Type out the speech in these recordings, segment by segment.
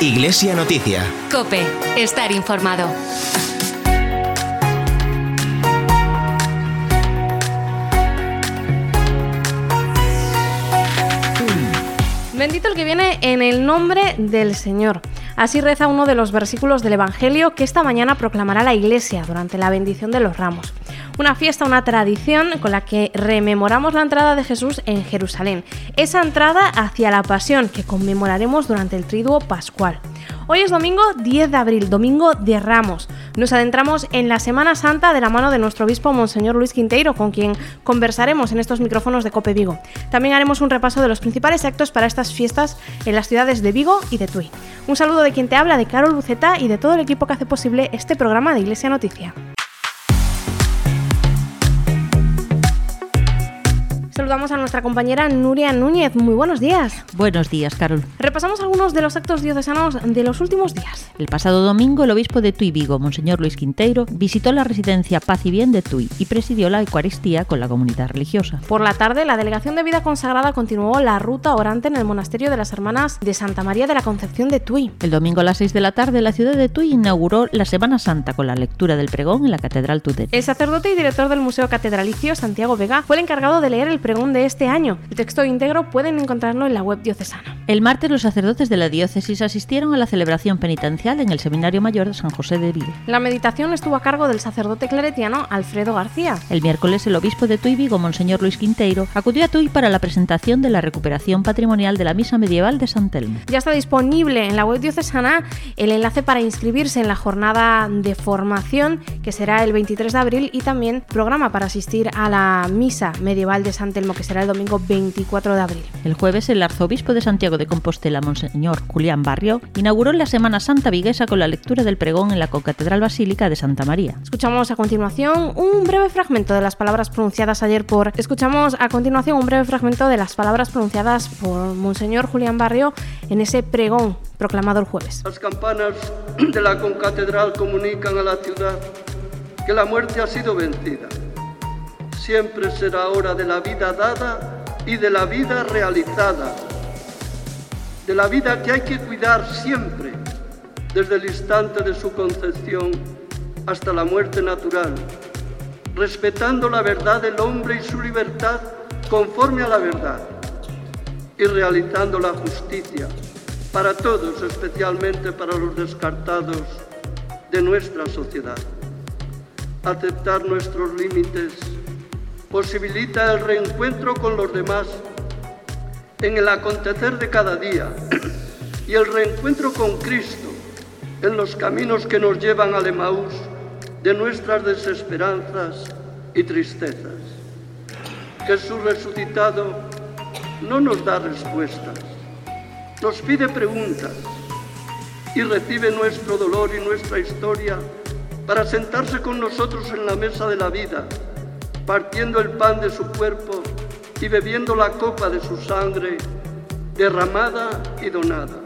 Iglesia Noticia. Cope, estar informado. Bendito el que viene en el nombre del Señor. Así reza uno de los versículos del Evangelio que esta mañana proclamará la Iglesia durante la bendición de los ramos. Una fiesta, una tradición con la que rememoramos la entrada de Jesús en Jerusalén. Esa entrada hacia la pasión que conmemoraremos durante el triduo pascual. Hoy es domingo 10 de abril, domingo de Ramos. Nos adentramos en la Semana Santa de la mano de nuestro obispo Monseñor Luis Quinteiro, con quien conversaremos en estos micrófonos de Cope Vigo. También haremos un repaso de los principales actos para estas fiestas en las ciudades de Vigo y de Tui. Un saludo de quien te habla, de Carol Buceta y de todo el equipo que hace posible este programa de Iglesia Noticia. Saludamos a nuestra compañera Nuria Núñez. Muy buenos días. Buenos días, Carol. Repasamos algunos de los actos diocesanos de los últimos días. El pasado domingo, el obispo de Tui Vigo, Monseñor Luis Quinteiro, visitó la residencia Paz y Bien de Tui y presidió la Eucaristía con la comunidad religiosa. Por la tarde, la Delegación de Vida Consagrada continuó la ruta orante en el monasterio de las Hermanas de Santa María de la Concepción de Tui. El domingo a las 6 de la tarde, la ciudad de Tui inauguró la Semana Santa con la lectura del pregón en la Catedral Tudela. El sacerdote y director del Museo Catedralicio, Santiago Vega, fue el encargado de leer el pregón de este año. El texto íntegro pueden encontrarlo en la web diocesana. El martes los sacerdotes de la diócesis asistieron a la celebración penitencial en el Seminario Mayor de San José de Vigo. La meditación estuvo a cargo del sacerdote claretiano Alfredo García. El miércoles el obispo de Tui Vigo, Monseñor Luis Quinteiro, acudió a Tui para la presentación de la recuperación patrimonial de la misa medieval de San Telmo. Ya está disponible en la web diocesana el enlace para inscribirse en la jornada de formación que será el 23 de abril y también programa para asistir a la misa medieval de San Telmo que será el domingo 24 de abril. El jueves, el arzobispo de Santiago de Compostela, Monseñor Julián Barrio, inauguró la Semana Santa Viguesa con la lectura del pregón en la Concatedral Basílica de Santa María. Escuchamos a continuación un breve fragmento de las palabras pronunciadas ayer por. Escuchamos a continuación un breve fragmento de las palabras pronunciadas por Monseñor Julián Barrio en ese pregón proclamado el jueves. Las campanas de la concatedral comunican a la ciudad que la muerte ha sido vencida. Siempre será hora de la vida dada y de la vida realizada, de la vida que hay que cuidar siempre, desde el instante de su concepción hasta la muerte natural, respetando la verdad del hombre y su libertad conforme a la verdad, y realizando la justicia para todos, especialmente para los descartados de nuestra sociedad. Aceptar nuestros límites posibilita el reencuentro con los demás en el acontecer de cada día y el reencuentro con Cristo en los caminos que nos llevan al Emaús de nuestras desesperanzas y tristezas. Jesús resucitado no nos da respuestas, nos pide preguntas y recibe nuestro dolor y nuestra historia para sentarse con nosotros en la mesa de la vida partiendo el pan de su cuerpo y bebiendo la copa de su sangre, derramada y donada.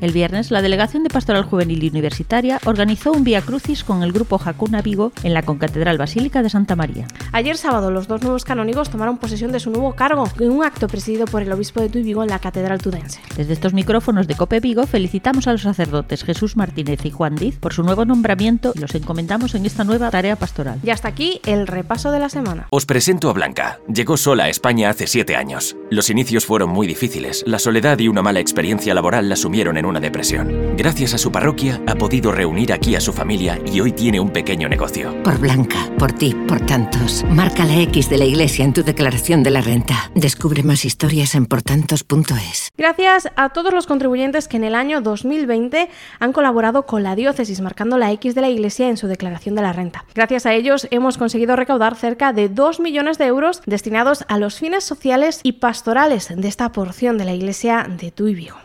El viernes, la Delegación de Pastoral Juvenil y Universitaria organizó un Vía Crucis con el grupo Jacuna Vigo en la Concatedral Basílica de Santa María. Ayer sábado, los dos nuevos canónigos tomaron posesión de su nuevo cargo en un acto presidido por el obispo de Tuy Vigo en la Catedral Tudense. Desde estos micrófonos de Cope Vigo felicitamos a los sacerdotes Jesús Martínez y Juan Diz por su nuevo nombramiento y los encomendamos en esta nueva tarea pastoral. Y hasta aquí el repaso de la semana. Os presento a Blanca. Llegó sola a España hace siete años. Los inicios fueron muy difíciles. La soledad y una mala experiencia laboral la sumieron en una depresión. Gracias a su parroquia ha podido reunir aquí a su familia y hoy tiene un pequeño negocio. Por Blanca, por ti, por tantos. Marca la X de la iglesia en tu declaración de la renta. Descubre más historias en portantos.es. Gracias a todos los contribuyentes que en el año 2020 han colaborado con la diócesis marcando la X de la iglesia en su declaración de la renta. Gracias a ellos hemos conseguido recaudar cerca de 2 millones de euros destinados a los fines sociales y pastorales de esta porción de la iglesia de Tuy Vigo.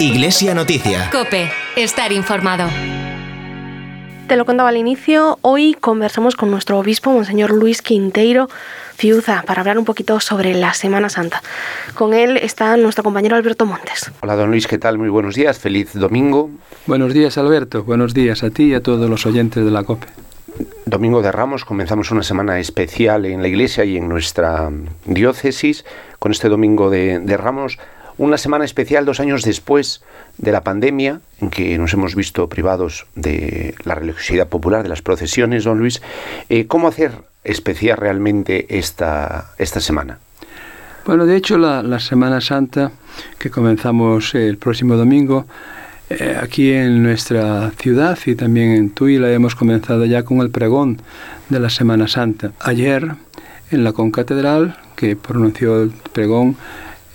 Iglesia Noticia. Cope, estar informado. Te lo contaba al inicio, hoy conversamos con nuestro obispo, Monseñor Luis Quinteiro Fiuza, para hablar un poquito sobre la Semana Santa. Con él está nuestro compañero Alberto Montes. Hola don Luis, ¿qué tal? Muy buenos días, feliz domingo. Buenos días Alberto, buenos días a ti y a todos los oyentes de la COPE. Domingo de Ramos, comenzamos una semana especial en la iglesia y en nuestra diócesis. Con este domingo de, de Ramos Una semana especial dos años después de la pandemia, en que nos hemos visto privados de la religiosidad popular, de las procesiones, don Luis. Eh, ¿Cómo hacer especial realmente esta, esta semana? Bueno, de hecho, la, Semana Santa, que comenzamos el próximo domingo, eh, aquí en nuestra ciudad y también en Tui la hemos comenzado ya con el pregón de la Semana Santa. Ayer, en la concatedral, que pronunció el pregón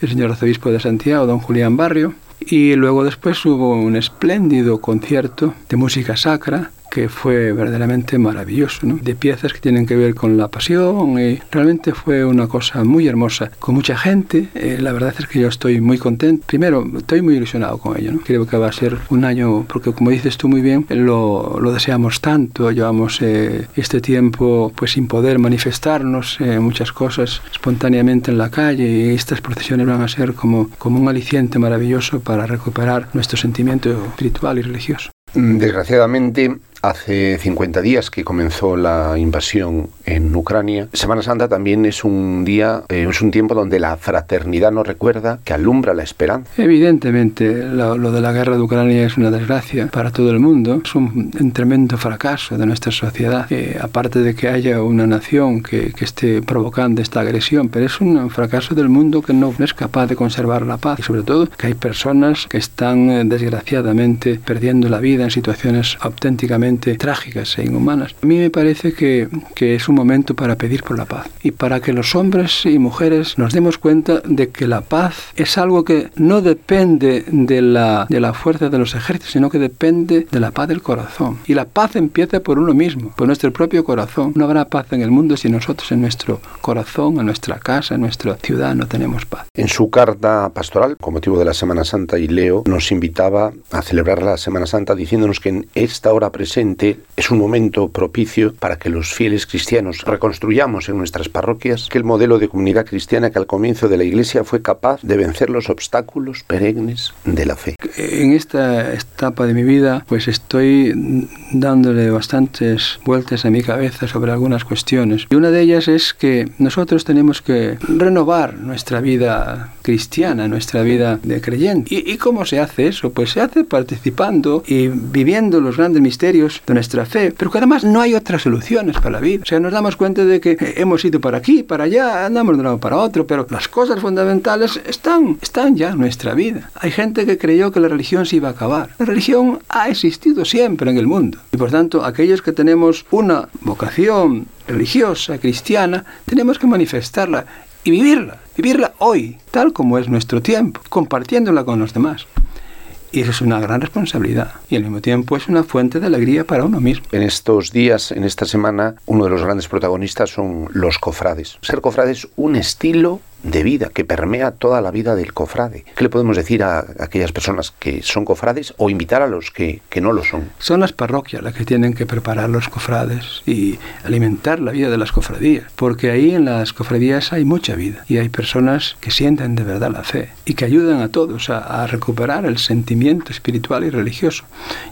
el señor arzobispo de Santiago, don Julián Barrio, y luego después hubo un espléndido concierto de música sacra que fue verdaderamente maravilloso, ¿no? de piezas que tienen que ver con la pasión y realmente fue una cosa muy hermosa, con mucha gente, eh, la verdad es que yo estoy muy contento, primero estoy muy ilusionado con ello, ¿no? creo que va a ser un año, porque como dices tú muy bien, lo, lo deseamos tanto, llevamos eh, este tiempo pues sin poder manifestarnos eh, muchas cosas espontáneamente en la calle y estas procesiones van a ser como, como un aliciente maravilloso para recuperar nuestro sentimiento espiritual y religioso. Desgraciadamente, hace 50 días que comenzó la invasión en Ucrania. Semana Santa también es un día, eh, es un tiempo donde la fraternidad nos recuerda que alumbra la esperanza. Evidentemente, lo, de la guerra de Ucrania es una desgracia para todo el mundo. Es un, tremendo fracaso de nuestra sociedad. Aparte de que haya una nación que, esté provocando esta agresión, pero es un fracaso del mundo que no, no es capaz de conservar la paz. Y sobre todo que hay personas que están eh, desgraciadamente perdiendo la vida en situaciones auténticamente trágicas e inhumanas. A mí me parece que, que es un momento para pedir por la paz y para que los hombres y mujeres nos demos cuenta de que la paz es algo que no depende de la, de la fuerza de los ejércitos, sino que depende de la paz del corazón. Y la paz empieza por uno mismo, por nuestro propio corazón. No habrá paz en el mundo si nosotros en nuestro corazón, en nuestra casa, en nuestra ciudad no tenemos paz. En su carta pastoral, con motivo de la Semana Santa, y Leo nos invitaba a celebrar la Semana Santa diciéndonos que en esta hora presente es un momento propicio para que los fieles cristianos reconstruyamos en nuestras parroquias que el modelo de comunidad cristiana que al comienzo de la Iglesia fue capaz de vencer los obstáculos perennes de la fe. En esta etapa de mi vida, pues estoy dándole bastantes vueltas a mi cabeza sobre algunas cuestiones. Y una de ellas es que nosotros tenemos que renovar nuestra vida cristiana, nuestra vida de creyente. ¿Y, y cómo se hace eso? Pues se hace participando y viviendo los grandes misterios de nuestra fe, pero que además no hay otras soluciones para la vida. O sea, nos damos cuenta de que hemos ido para aquí, para allá, andamos de un lado para otro, pero las cosas fundamentales están, están ya en nuestra vida. Hay gente que creyó que la religión se iba a acabar. La religión ha existido siempre en el mundo. Y por tanto, aquellos que tenemos una vocación religiosa, cristiana, tenemos que manifestarla y vivirla. Vivirla hoy, tal como es nuestro tiempo, compartiéndola con los demás. Y eso es una gran responsabilidad. Y al mismo tiempo es una fuente de alegría para uno mismo. En estos días, en esta semana, uno de los grandes protagonistas son los cofrades. Ser cofrade es un estilo de vida que permea toda la vida del cofrade. ¿Qué le podemos decir a aquellas personas que son cofrades o invitar a los que, que, no lo son? Son las parroquias las que tienen que preparar los cofrades y alimentar la vida de las cofradías, porque ahí en las cofradías hay mucha vida y hay personas que sienten de verdad la fe y que ayudan a todos a, a recuperar el sentimiento espiritual y religioso.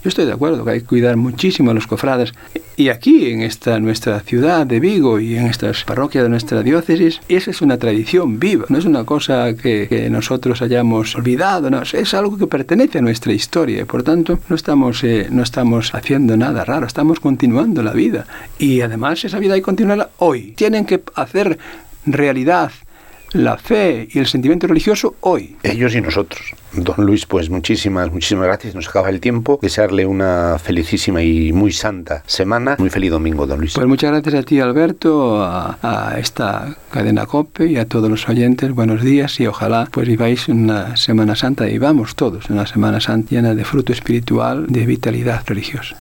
Yo estoy de acuerdo que hay que cuidar muchísimo a los cofrades y aquí en esta nuestra ciudad de Vigo y en estas parroquias de nuestra diócesis, esa es una tradición no es una cosa que, nosotros hayamos olvidado, es algo que pertenece a nuestra historia por tanto no estamos, eh, no estamos haciendo nada raro, estamos continuando la vida y además esa vida hay que continuarla hoy. Tienen que hacer realidad la fe y el sentimiento religioso hoy. Ellos y nosotros. Don Luis, pues muchísimas, muchísimas gracias. Nos acaba el tiempo. Desearle una felicísima y muy santa semana. Muy feliz domingo, don Luis. Pues muchas gracias a ti, Alberto, a, a esta cadena COPE y a todos los oyentes. Buenos días y ojalá pues viváis una Semana Santa y vamos todos una Semana Santa llena de fruto espiritual, de vitalidad religiosa.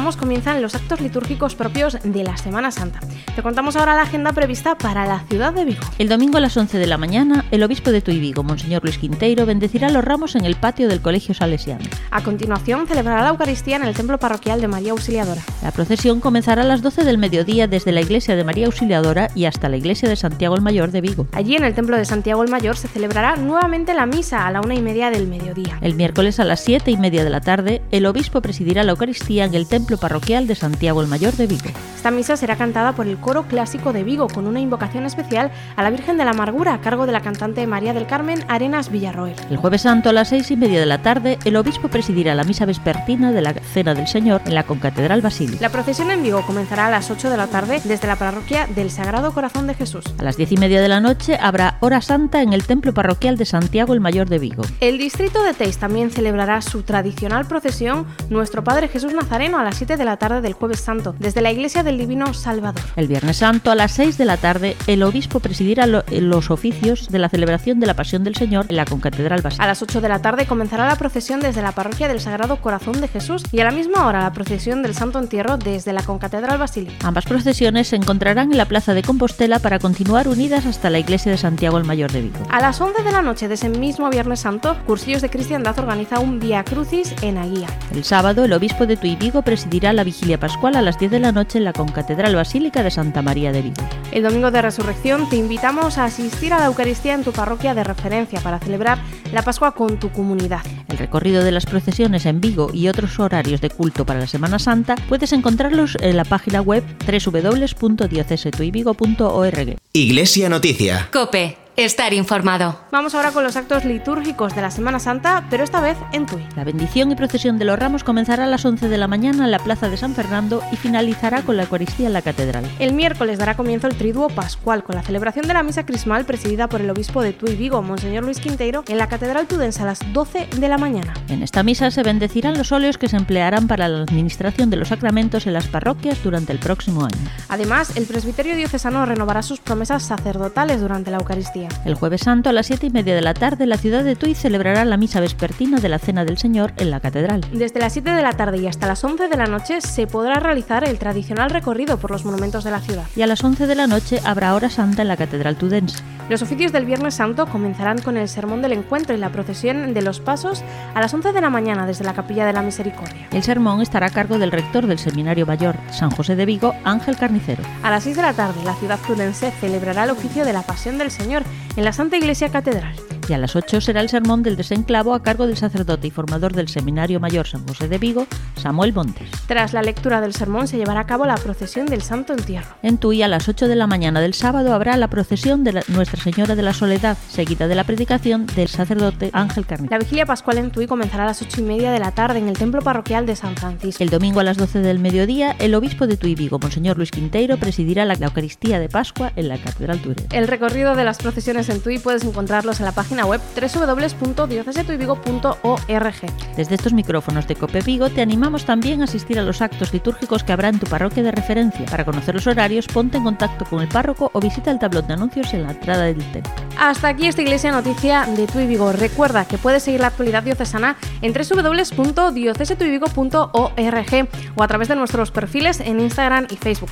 Ramos comienzan los actos litúrgicos propios de la Semana Santa. Te contamos ahora la agenda prevista para la ciudad de Vigo. El domingo a las 11 de la mañana, el obispo de Tuy Vigo, Monseñor Luis Quinteiro, bendecirá los ramos en el patio del Colegio Salesiano. A continuación, celebrará la Eucaristía en el Templo Parroquial de María Auxiliadora. La procesión comenzará a las 12 del mediodía desde la iglesia de María Auxiliadora y hasta la iglesia de Santiago el Mayor de Vigo. Allí, en el Templo de Santiago el Mayor, se celebrará nuevamente la misa a la una y media del mediodía. El miércoles a las siete y media de la tarde, el obispo presidirá la Eucaristía en el templo parroquial de Santiago el Mayor de Vigo. Esta misa será cantada por el coro clásico de Vigo con una invocación especial a la Virgen de la Amargura a cargo de la cantante María del Carmen Arenas Villarroel. El jueves santo a las seis y media de la tarde, el obispo presidirá la misa vespertina de la Cena del Señor en la Concatedral Basílica. La procesión en Vigo comenzará a las 8 de la tarde desde la parroquia del Sagrado Corazón de Jesús. A las diez y media de la noche habrá hora santa en el templo parroquial de Santiago el Mayor de Vigo. El distrito de Teis también celebrará su tradicional procesión Nuestro Padre Jesús Nazareno a las 7 de la tarde del jueves santo desde la iglesia del Divino Salvador. El Viernes Santo a las 6 de la tarde, el obispo presidirá lo- los oficios de la celebración de la Pasión del Señor en la Concatedral A Basílica. las 8 de la tarde comenzará la procesión desde la parroquia del Sagrado Corazón de Jesús y a la misma hora la procesión del Santo Entierro desde la Concatedral Basílica. Ambas procesiones se encontrarán en la Plaza de Compostela para continuar unidas hasta la iglesia de Santiago el Mayor de Vigo. A las 11 de la noche de ese mismo Viernes Santo, Cursillos de Cristiandad organiza un Via Crucis en Aguía. El sábado, el obispo de Tui Vigo presidirá la vigilia pascual a las 10 de la noche en la Concatedral Basílica de Santa María de Vigo. El domingo de Resurrección te invitamos a asistir a la Eucaristía en tu parroquia de referencia para celebrar la Pascua con tu comunidad. El recorrido de las procesiones en Vigo y otros horarios de culto para la Semana Santa puedes encontrarlos en la página web www.diocesetuivigo.org. Iglesia Noticia. Cope, estar informado. Vamos ahora con los actos litúrgicos de la Semana Santa, pero esta vez en Tui. La bendición y procesión de los ramos comenzará a las 11 de la mañana en la Plaza de San Fernando y finalizará con la Eucaristía en la Catedral. El miércoles dará comienzo el triduo pascual con la celebración de la misa crismal presidida por el obispo de Tui Vigo, Monseñor Luis Quinteiro, en la Catedral Tudense a las 12 de la mañana. En esta misa se bendecirán los óleos que se emplearán para la administración de los sacramentos en las parroquias durante el próximo año. Además, el presbiterio diocesano renovará sus promesas sacerdotales durante la Eucaristía. El jueves santo a las 7 y media de la tarde la ciudad de Tui celebrará la misa vespertina de la Cena del Señor en la Catedral. Desde las 7 de la tarde y hasta las 11 de la noche se podrá realizar el tradicional recorrido por los monumentos de la ciudad. Y a las 11 de la noche habrá hora santa en la Catedral Tudense. Los oficios del Viernes Santo comenzarán con el sermón del encuentro y la procesión de los pasos a las 11 de la mañana desde la Capilla de la Misericordia. El sermón estará a cargo del rector del Seminario Mayor San José de Vigo, Ángel Carnicero. A las 6 de la tarde, la ciudad tudense celebrará el oficio de la Pasión del Señor en la Santa Iglesia Catedral. Y a las 8 será el sermón del desenclavo a cargo del sacerdote y formador del Seminario Mayor San José de Vigo, Samuel Montes. Tras la lectura del sermón se llevará a cabo la procesión del Santo Entierro. En Tui, a las 8 de la mañana del sábado, habrá la procesión de la- Nuestra Señora de la Soledad, seguida de la predicación del sacerdote Ángel Carnicero. La vigilia pascual en Tui comenzará a las 8 y media de la tarde en el templo parroquial de San Francisco. El domingo a las 12 del mediodía, el obispo de Tui Vigo, Monseñor Luis Quinteiro, presidirá la Eucaristía de Pascua en la Catedral Ture. El recorrido de las procesiones en Tui puedes encontrarlos en la página web www.diocesetuivigo.org. Desde estos micrófonos de Cope Vigo te animamos también a asistir a los actos litúrgicos que habrá en tu parroquia de referencia. Para conocer los horarios, ponte en contacto con el párroco o visita el tablón de anuncios en la entrada del templo. Hasta aquí esta iglesia noticia de Tui Vigo. Recuerda que puedes seguir la actualidad diocesana en www.diocesetuivigo.org o a través de nuestros perfiles en Instagram y Facebook.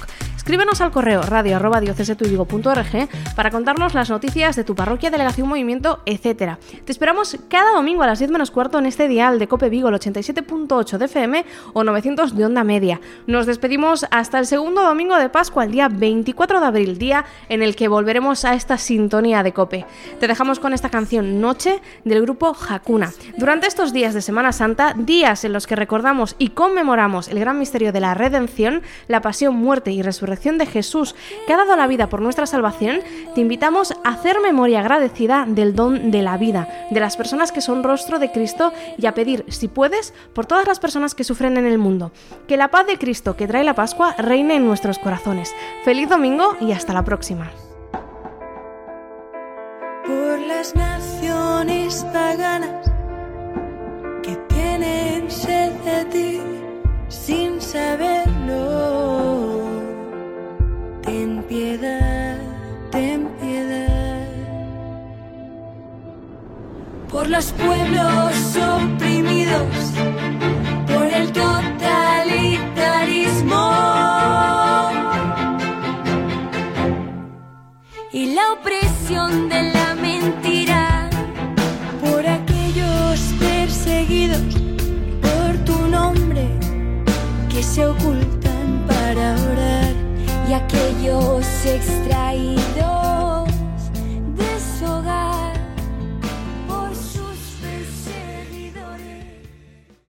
Escríbenos al correo radio.diocesetuivigo.org para contarnos las noticias de tu parroquia, delegación, movimiento, etc. Te esperamos cada domingo a las 10 menos cuarto en este dial de Cope Vigo, el 87.8 de FM o 900 de onda media. Nos despedimos hasta el segundo domingo de Pascua, el día 24 de abril, día en el que volveremos a esta sintonía de Cope. Te dejamos con esta canción Noche del grupo Hakuna. Durante estos días de Semana Santa, días en los que recordamos y conmemoramos el gran misterio de la redención, la pasión, muerte y resurrección de Jesús, que ha dado la vida por nuestra salvación, te invitamos a hacer memoria agradecida del don de la vida, de las personas que son rostro de Cristo y a pedir, si puedes, por todas las personas que sufren en el mundo. Que la paz de Cristo que trae la Pascua reine en nuestros corazones. Feliz domingo y hasta la próxima. Los pueblos oprimidos, por el totalitarismo. Y la opresión de la mentira por aquellos perseguidos por tu nombre que se ocultan para orar y aquellos extraídos